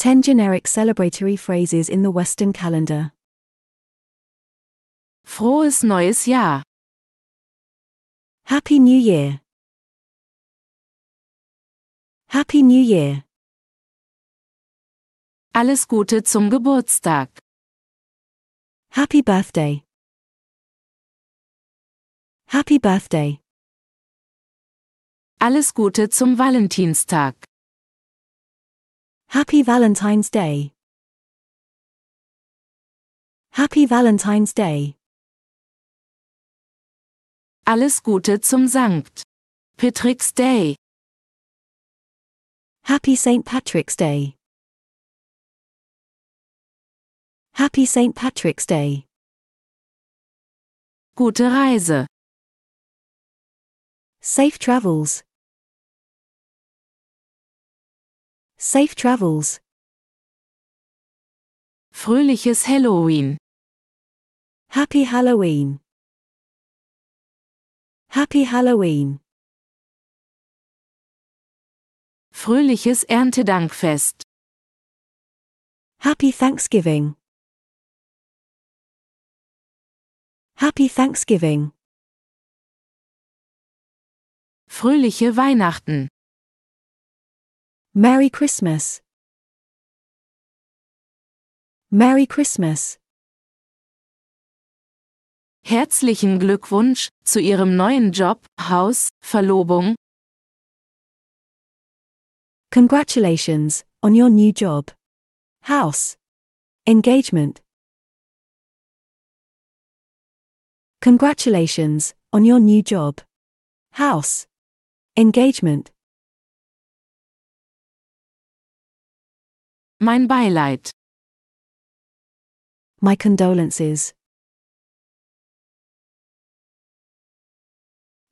10 generic celebratory phrases in the Western calendar. Frohes neues Jahr. Happy New Year. Happy New Year. Alles Gute zum Geburtstag. Happy Birthday. Happy Birthday. Alles Gute zum Valentinstag. Happy Valentine's Day. Happy Valentine's Day. Alles Gute zum Sankt. Patrick's Day. Happy St. Patrick's Day. Happy St. Patrick's Day. Gute Reise. Safe travels. Safe travels. Fröhliches Halloween. Happy Halloween. Happy Halloween. Fröhliches Erntedankfest. Happy Thanksgiving. Happy Thanksgiving. Fröhliche Weihnachten. Merry Christmas. Merry Christmas. Herzlichen Glückwunsch zu Ihrem neuen Job, Haus, Verlobung. Congratulations on your new job. House. Engagement. Congratulations on your new job. House. Engagement. Mein Beileid. My condolences.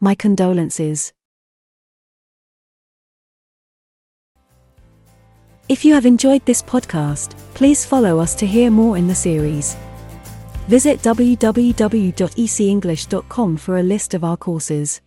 My condolences. If you have enjoyed this podcast, please follow us to hear more in the series. Visit www.ecenglish.com for a list of our courses.